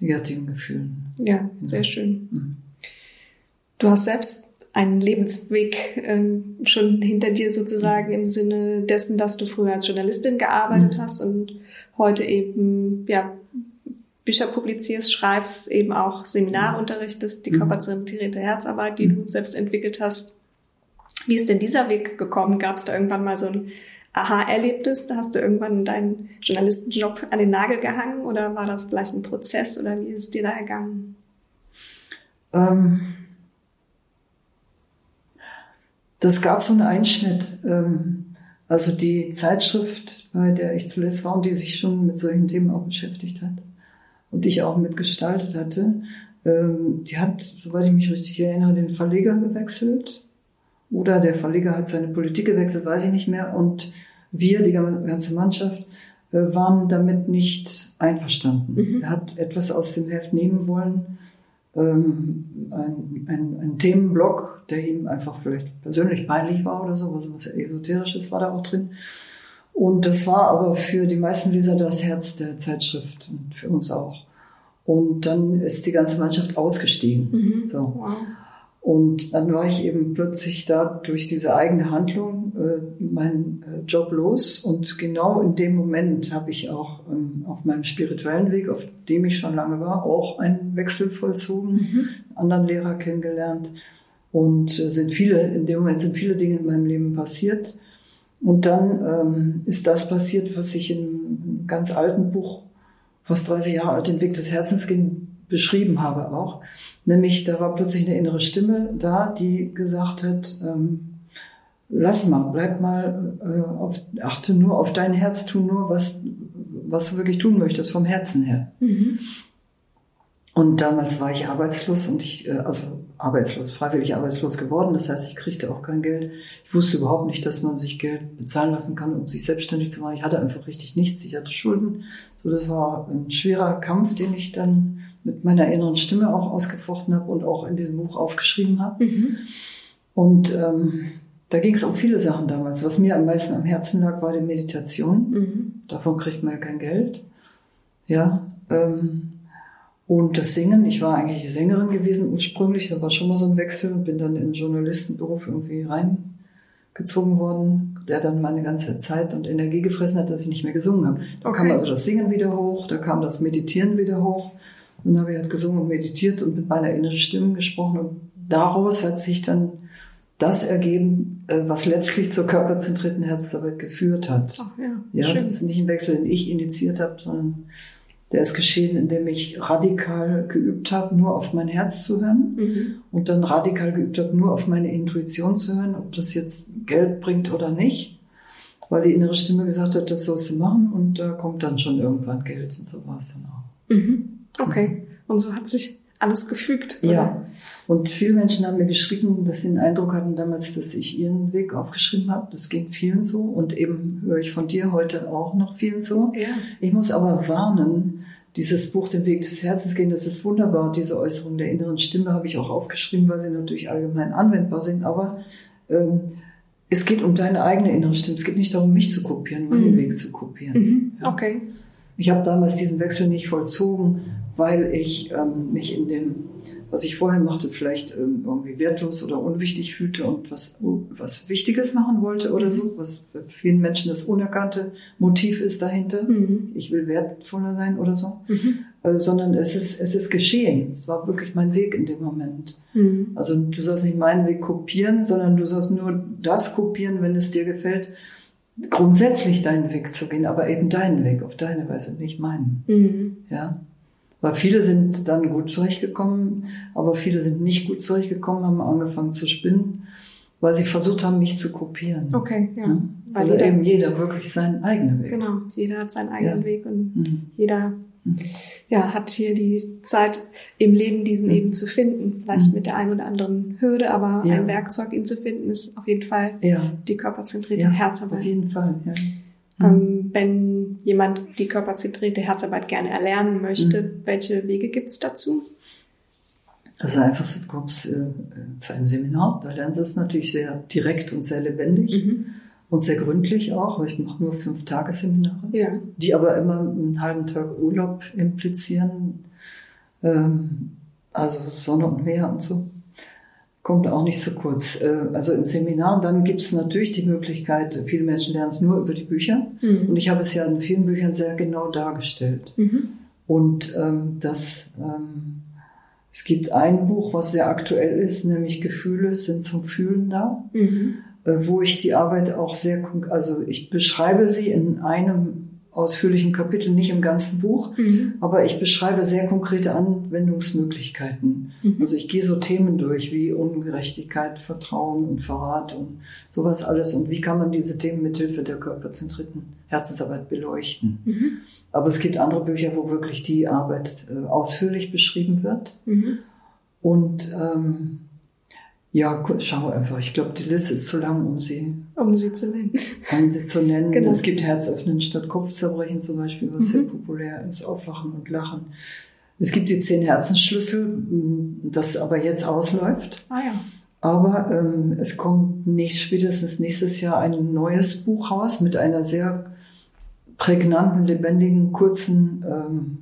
negativen Gefühlen. Ja, genau. sehr schön. Mhm. Du hast selbst einen Lebensweg ähm, schon hinter dir sozusagen im Sinne dessen, dass du früher als Journalistin gearbeitet mhm. hast und heute eben ja Bücher publizierst, schreibst, eben auch Seminare unterrichtest, die mhm. körperzentrierte Herzarbeit, die du mhm. selbst entwickelt hast. Wie ist denn dieser Weg gekommen? Gab es da irgendwann mal so ein Aha-Erlebnis? Da hast du irgendwann deinen Journalistenjob an den Nagel gehangen oder war das vielleicht ein Prozess oder wie ist es dir da ergangen? Ähm, das gab so einen Einschnitt. Ähm, also die Zeitschrift, bei der ich zuletzt war und die sich schon mit solchen Themen auch beschäftigt hat, und ich auch mitgestaltet hatte, ähm, die hat, soweit ich mich richtig erinnere, den Verleger gewechselt. Oder der Verleger hat seine Politik gewechselt, weiß ich nicht mehr. Und wir, die ganze Mannschaft, äh, waren damit nicht einverstanden. Mhm. Er hat etwas aus dem Heft nehmen wollen, ähm, ein, ein, ein Themenblock, der ihm einfach vielleicht persönlich peinlich war oder so, was, was Esoterisches war da auch drin. Und das war aber für die meisten Leser das Herz der Zeitschrift und für uns auch. Und dann ist die ganze Mannschaft ausgestiegen. Mhm. So. Wow. Und dann war ich eben plötzlich da durch diese eigene Handlung äh, meinen äh, Job los. Und genau in dem Moment habe ich auch ähm, auf meinem spirituellen Weg, auf dem ich schon lange war, auch einen Wechsel vollzogen, mhm. anderen Lehrer kennengelernt. Und äh, sind viele, in dem Moment sind viele Dinge in meinem Leben passiert und dann ähm, ist das passiert, was ich in einem ganz alten Buch, fast 30 Jahre alt, den Weg des Herzens ging, beschrieben habe auch. Nämlich, da war plötzlich eine innere Stimme da, die gesagt hat, ähm, lass mal, bleib mal, äh, auf, achte nur auf dein Herz, tu nur, was, was du wirklich tun möchtest, vom Herzen her. Mhm. Und damals war ich arbeitslos und ich, äh, also arbeitslos, freiwillig arbeitslos geworden. Das heißt, ich kriegte auch kein Geld. Ich wusste überhaupt nicht, dass man sich Geld bezahlen lassen kann, um sich selbstständig zu machen. Ich hatte einfach richtig nichts. Ich hatte Schulden. So, das war ein schwerer Kampf, den ich dann mit meiner inneren Stimme auch ausgefochten habe und auch in diesem Buch aufgeschrieben habe. Mhm. Und ähm, da ging es um viele Sachen damals. Was mir am meisten am Herzen lag, war die Meditation. Mhm. Davon kriegt man ja kein Geld. Ja. Ähm, und das Singen, ich war eigentlich Sängerin gewesen ursprünglich, da war schon mal so ein Wechsel und bin dann in den Journalistenberuf irgendwie reingezogen worden, der dann meine ganze Zeit und Energie gefressen hat, dass ich nicht mehr gesungen habe. Da okay. kam also das Singen wieder hoch, da kam das Meditieren wieder hoch. Und dann habe ich halt gesungen und meditiert und mit meiner inneren Stimme gesprochen und daraus hat sich dann das ergeben, äh, was letztlich zur körperzentrierten Herzarbeit geführt hat. Ach ja, ja schön. das ist nicht ein Wechsel, den ich initiiert habe, sondern der ist geschehen, indem ich radikal geübt habe, nur auf mein Herz zu hören mhm. und dann radikal geübt habe, nur auf meine Intuition zu hören, ob das jetzt Geld bringt oder nicht, weil die innere Stimme gesagt hat, das sollst du machen und da kommt dann schon irgendwann Geld und so war es dann auch. Mhm. Okay, und so hat sich alles gefügt. Oder? Ja, und viele Menschen haben mir geschrieben, dass sie den Eindruck hatten damals, dass ich ihren Weg aufgeschrieben habe. Das ging vielen so und eben höre ich von dir heute auch noch vielen so. Ja. Ich muss aber warnen, dieses Buch Den Weg des Herzens gehen, das ist wunderbar. Diese Äußerung der inneren Stimme habe ich auch aufgeschrieben, weil sie natürlich allgemein anwendbar sind. Aber ähm, es geht um deine eigene innere Stimme. Es geht nicht darum, mich zu kopieren, meinen mhm. Weg zu kopieren. Mhm. Ja. Okay. Ich habe damals diesen Wechsel nicht vollzogen, weil ich ähm, mich in dem was ich vorher machte, vielleicht ähm, irgendwie wertlos oder unwichtig fühlte und was, was Wichtiges machen wollte oder so, was für vielen Menschen das unerkannte Motiv ist dahinter. Mhm. Ich will wertvoller sein oder so. Mhm. Äh, sondern es ist, es ist geschehen. Es war wirklich mein Weg in dem Moment. Mhm. Also du sollst nicht meinen Weg kopieren, sondern du sollst nur das kopieren, wenn es dir gefällt, grundsätzlich deinen Weg zu gehen, aber eben deinen Weg auf deine Weise, nicht meinen. Mhm. Ja. Weil viele sind dann gut zurechtgekommen, aber viele sind nicht gut zurechtgekommen, haben angefangen zu spinnen, weil sie versucht haben, mich zu kopieren. Okay, ja. ja? Weil jeder, eben jeder wirklich seinen eigenen Weg. Genau, jeder hat seinen eigenen ja. Weg und mhm. jeder ja, hat hier die Zeit im Leben, diesen mhm. eben zu finden. Vielleicht mhm. mit der einen oder anderen Hürde, aber ja. ein Werkzeug, ihn zu finden, ist auf jeden Fall die körperzentrierte Herzarbeit. Auf jeden Fall, ja. Ähm, wenn jemand die körperzentrierte Herzarbeit gerne erlernen möchte, mhm. welche Wege gibt's dazu? Also einfach, du kommst äh, zu einem Seminar, da lernst du es natürlich sehr direkt und sehr lebendig mhm. und sehr gründlich auch, weil ich mache nur fünf Tagesseminare, ja. die aber immer einen halben Tag Urlaub implizieren, ähm, also Sonne und Meer und so kommt auch nicht zu kurz. Äh, also im Seminar, dann gibt es natürlich die Möglichkeit, viele Menschen lernen es nur über die Bücher. Mhm. Und ich habe es ja in vielen Büchern sehr genau dargestellt. Mhm. Und ähm, das, ähm, es gibt ein Buch, was sehr aktuell ist, nämlich Gefühle sind zum Fühlen da, mhm. äh, wo ich die Arbeit auch sehr, also ich beschreibe sie in einem ausführlichen Kapitel, nicht im ganzen Buch, mhm. aber ich beschreibe sehr konkrete Anwendungsmöglichkeiten. Mhm. Also ich gehe so Themen durch wie Ungerechtigkeit, Vertrauen und Verrat und sowas alles und wie kann man diese Themen mithilfe der körperzentrierten Herzensarbeit beleuchten. Mhm. Aber es gibt andere Bücher, wo wirklich die Arbeit äh, ausführlich beschrieben wird. Mhm. Und ähm, ja, schau einfach. Ich glaube, die Liste ist zu lang, um sie, um sie zu nennen. Um sie zu nennen. Genau. Es gibt Herzöffnen statt Kopfzerbrechen zum Beispiel, was mhm. sehr populär ist. Aufwachen und Lachen. Es gibt die zehn Herzensschlüssel, das aber jetzt ausläuft. Ah ja. Aber ähm, es kommt nicht spätestens nächstes Jahr ein neues Buch raus mit einer sehr prägnanten, lebendigen, kurzen ähm,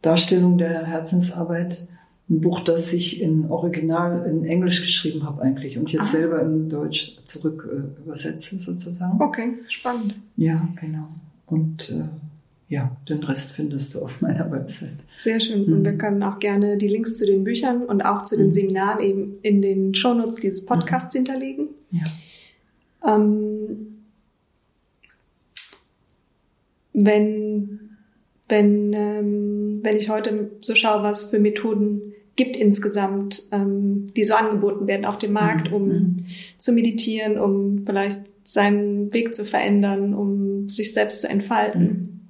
Darstellung der Herzensarbeit ein Buch, das ich in Original in Englisch geschrieben habe eigentlich und jetzt ah. selber in Deutsch zurück äh, übersetze sozusagen. Okay, spannend. Ja, genau. Und äh, ja, den Rest findest du auf meiner Website. Sehr schön. Mhm. Und wir können auch gerne die Links zu den Büchern und auch zu den mhm. Seminaren eben in den Shownotes dieses Podcasts mhm. hinterlegen. Ja. Ähm, wenn wenn, ähm, wenn ich heute so schaue, was für Methoden gibt insgesamt, ähm, die so angeboten werden auf dem Markt, um mhm. zu meditieren, um vielleicht seinen Weg zu verändern, um sich selbst zu entfalten. Mhm.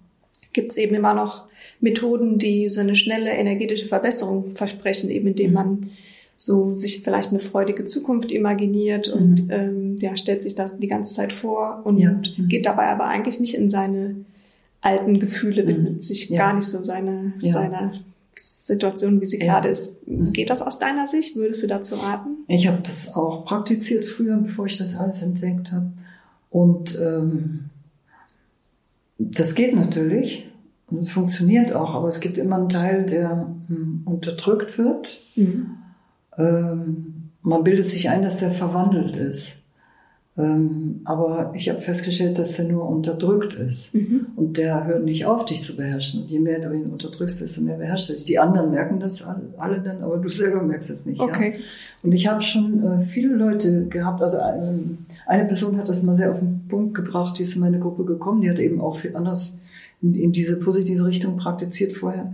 Gibt es eben immer noch Methoden, die so eine schnelle energetische Verbesserung versprechen, eben indem mhm. man so sich vielleicht eine freudige Zukunft imaginiert und mhm. ähm, ja, stellt sich das die ganze Zeit vor und ja. Mhm. geht dabei aber eigentlich nicht in seine alten Gefühle, widmet mhm. sich ja. gar nicht so seine, ja. seiner Situation, wie sie ja. gerade ist. Mhm. Geht das aus deiner Sicht? Würdest du dazu raten? Ich habe das auch praktiziert früher, bevor ich das alles entdeckt habe. Und ähm, das geht natürlich und es funktioniert auch, aber es gibt immer einen Teil, der hm, unterdrückt wird. Mhm. Ähm, man bildet sich ein, dass der verwandelt ist. Ähm, aber ich habe festgestellt, dass er nur unterdrückt ist. Mhm. Und der hört nicht auf, dich zu beherrschen. Und je mehr du ihn unterdrückst, desto mehr beherrscht er dich. Die anderen merken das alle dann, aber du selber merkst es nicht. Okay. Ja? Und ich habe schon äh, viele Leute gehabt, also ähm, eine Person hat das mal sehr auf den Punkt gebracht, die ist in meine Gruppe gekommen, die hat eben auch viel anders in, in diese positive Richtung praktiziert vorher.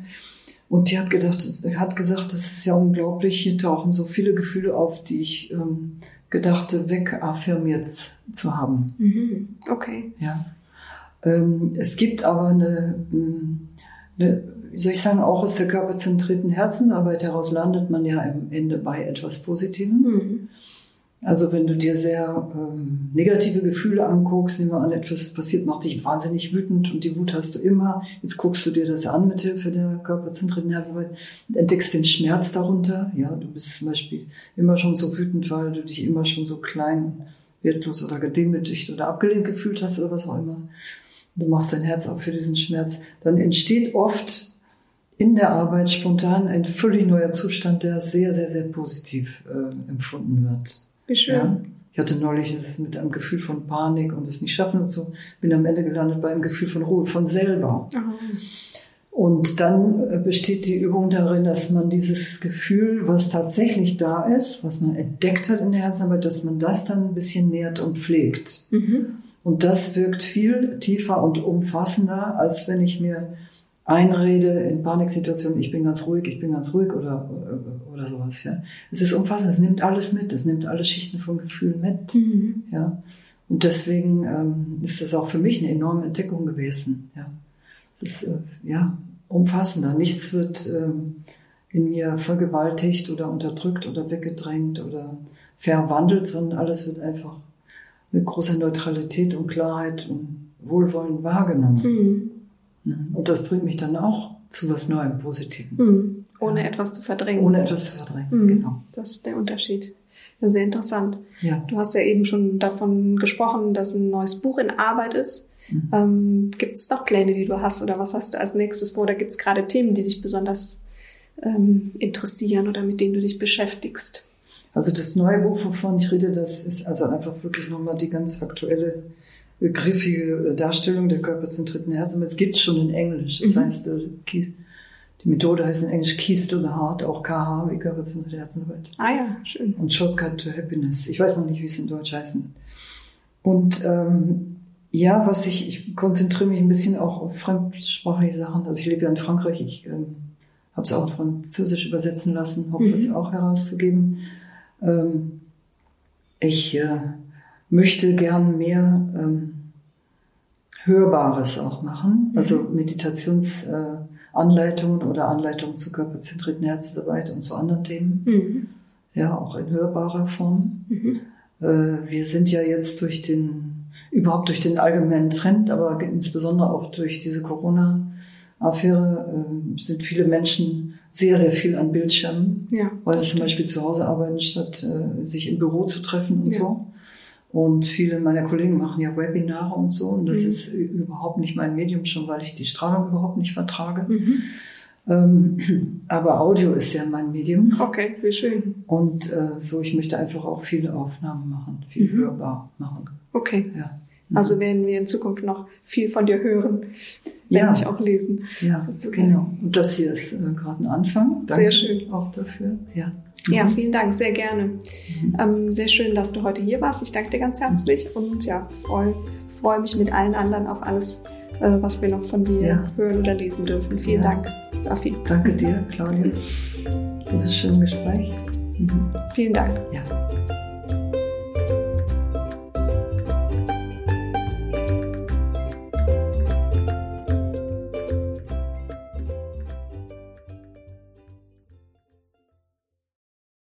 Und die hat gedacht, hat gesagt, das ist ja unglaublich, hier tauchen so viele Gefühle auf, die ich ähm, gedachte, wegaffirmiert zu haben. Mhm. Okay. Ja. Ähm, es gibt aber eine, eine, wie soll ich sagen, auch aus der körperzentrierten Herzenarbeit heraus landet man ja am Ende bei etwas Positivem. Mhm. Also wenn du dir sehr ähm, negative Gefühle anguckst, nehmen wir an, etwas passiert, macht dich wahnsinnig wütend und die Wut hast du immer. Jetzt guckst du dir das an mit Hilfe der körperzentrierten Herzarbeit und entdeckst den Schmerz darunter. Ja, du bist zum Beispiel immer schon so wütend, weil du dich immer schon so klein, wertlos oder gedemütigt oder abgelehnt gefühlt hast oder was auch immer. Du machst dein Herz auf für diesen Schmerz. Dann entsteht oft in der Arbeit spontan ein völlig neuer Zustand, der sehr, sehr, sehr positiv äh, empfunden wird. Wie schön. Ja. Ich hatte neulich das mit einem Gefühl von Panik und es nicht schaffen und so, bin am Ende gelandet bei einem Gefühl von Ruhe, von selber. Oh. Und dann äh, besteht die Übung darin, dass man dieses Gefühl, was tatsächlich da ist, was man entdeckt hat in der Herzarbeit, dass man das dann ein bisschen nährt und pflegt. Mhm. Und das wirkt viel tiefer und umfassender, als wenn ich mir einrede in Paniksituationen, ich bin ganz ruhig, ich bin ganz ruhig oder, oder sowas, ja. Es ist umfassend, es nimmt alles mit, es nimmt alle Schichten von Gefühlen mit, mhm. ja. Und deswegen ähm, ist das auch für mich eine enorme Entdeckung gewesen, ja. Es ist, äh, ja, umfassender. Nichts wird ähm, in mir vergewaltigt oder unterdrückt oder weggedrängt oder verwandelt, sondern alles wird einfach mit großer Neutralität und Klarheit und Wohlwollen wahrgenommen. Mhm. Mhm. Und das bringt mich dann auch zu was Neuem, Positivem. Mhm. Ohne ja. etwas zu verdrängen. Ohne etwas zu verdrängen, mhm. genau. Das ist der Unterschied. Ja, sehr interessant. Ja. Du hast ja eben schon davon gesprochen, dass ein neues Buch in Arbeit ist. Mhm. Ähm, gibt es noch Pläne, die du hast oder was hast du als nächstes vor? Oder gibt es gerade Themen, die dich besonders ähm, interessieren oder mit denen du dich beschäftigst? Also das neue Buch, wovon ich rede, das ist also einfach wirklich nochmal die ganz aktuelle, griffige Darstellung der körperzentrierten Herzarbeit. Es gibt schon in Englisch. Das mhm. heißt, äh, die Methode heißt in Englisch Keys to the Heart, auch KH wie körperzentrierte Herzarbeit. Ah ja, schön. Und Shortcut to Happiness. Ich weiß noch nicht, wie es in Deutsch heißen wird. Und ähm, ja, was ich, ich konzentriere mich ein bisschen auch auf fremdsprachliche Sachen. Also ich lebe ja in Frankreich, ich ähm, habe es auch Französisch übersetzen lassen, hoffe mhm. es auch herauszugeben. Ähm, ich äh, möchte gern mehr ähm, Hörbares auch machen, mhm. also Meditationsanleitungen äh, oder Anleitungen zur körperzentrierten Herzarbeit und zu anderen Themen. Mhm. Ja, auch in hörbarer Form. Mhm. Äh, wir sind ja jetzt durch den, überhaupt durch den allgemeinen Trend, aber insbesondere auch durch diese Corona-Affäre äh, sind viele Menschen sehr, sehr viel an Bildschirmen, ja, weil sie zum Beispiel zu Hause arbeiten, statt äh, sich im Büro zu treffen und ja. so. Und viele meiner Kollegen machen ja Webinare und so. Und das mhm. ist überhaupt nicht mein Medium, schon weil ich die Strahlung überhaupt nicht vertrage. Mhm. Ähm, aber Audio ist ja mein Medium. Okay, wie schön. Und äh, so, ich möchte einfach auch viele Aufnahmen machen, viel mhm. hörbar machen. Okay. Ja. Also werden wir in Zukunft noch viel von dir hören werde ja. ich auch lesen. Ja, sozusagen. genau. Und das hier ist äh, gerade ein Anfang. Danke sehr schön. Auch dafür. Ja. Ja, mhm. vielen Dank, sehr gerne. Mhm. Ähm, sehr schön, dass du heute hier warst. Ich danke dir ganz herzlich mhm. und ja, freue freu mich mit allen anderen auf alles, äh, was wir noch von dir ja. hören oder lesen dürfen. Vielen ja. Dank, Safi. Danke dir, Claudia, für das schöne Gespräch. Mhm. Vielen Dank. Ja.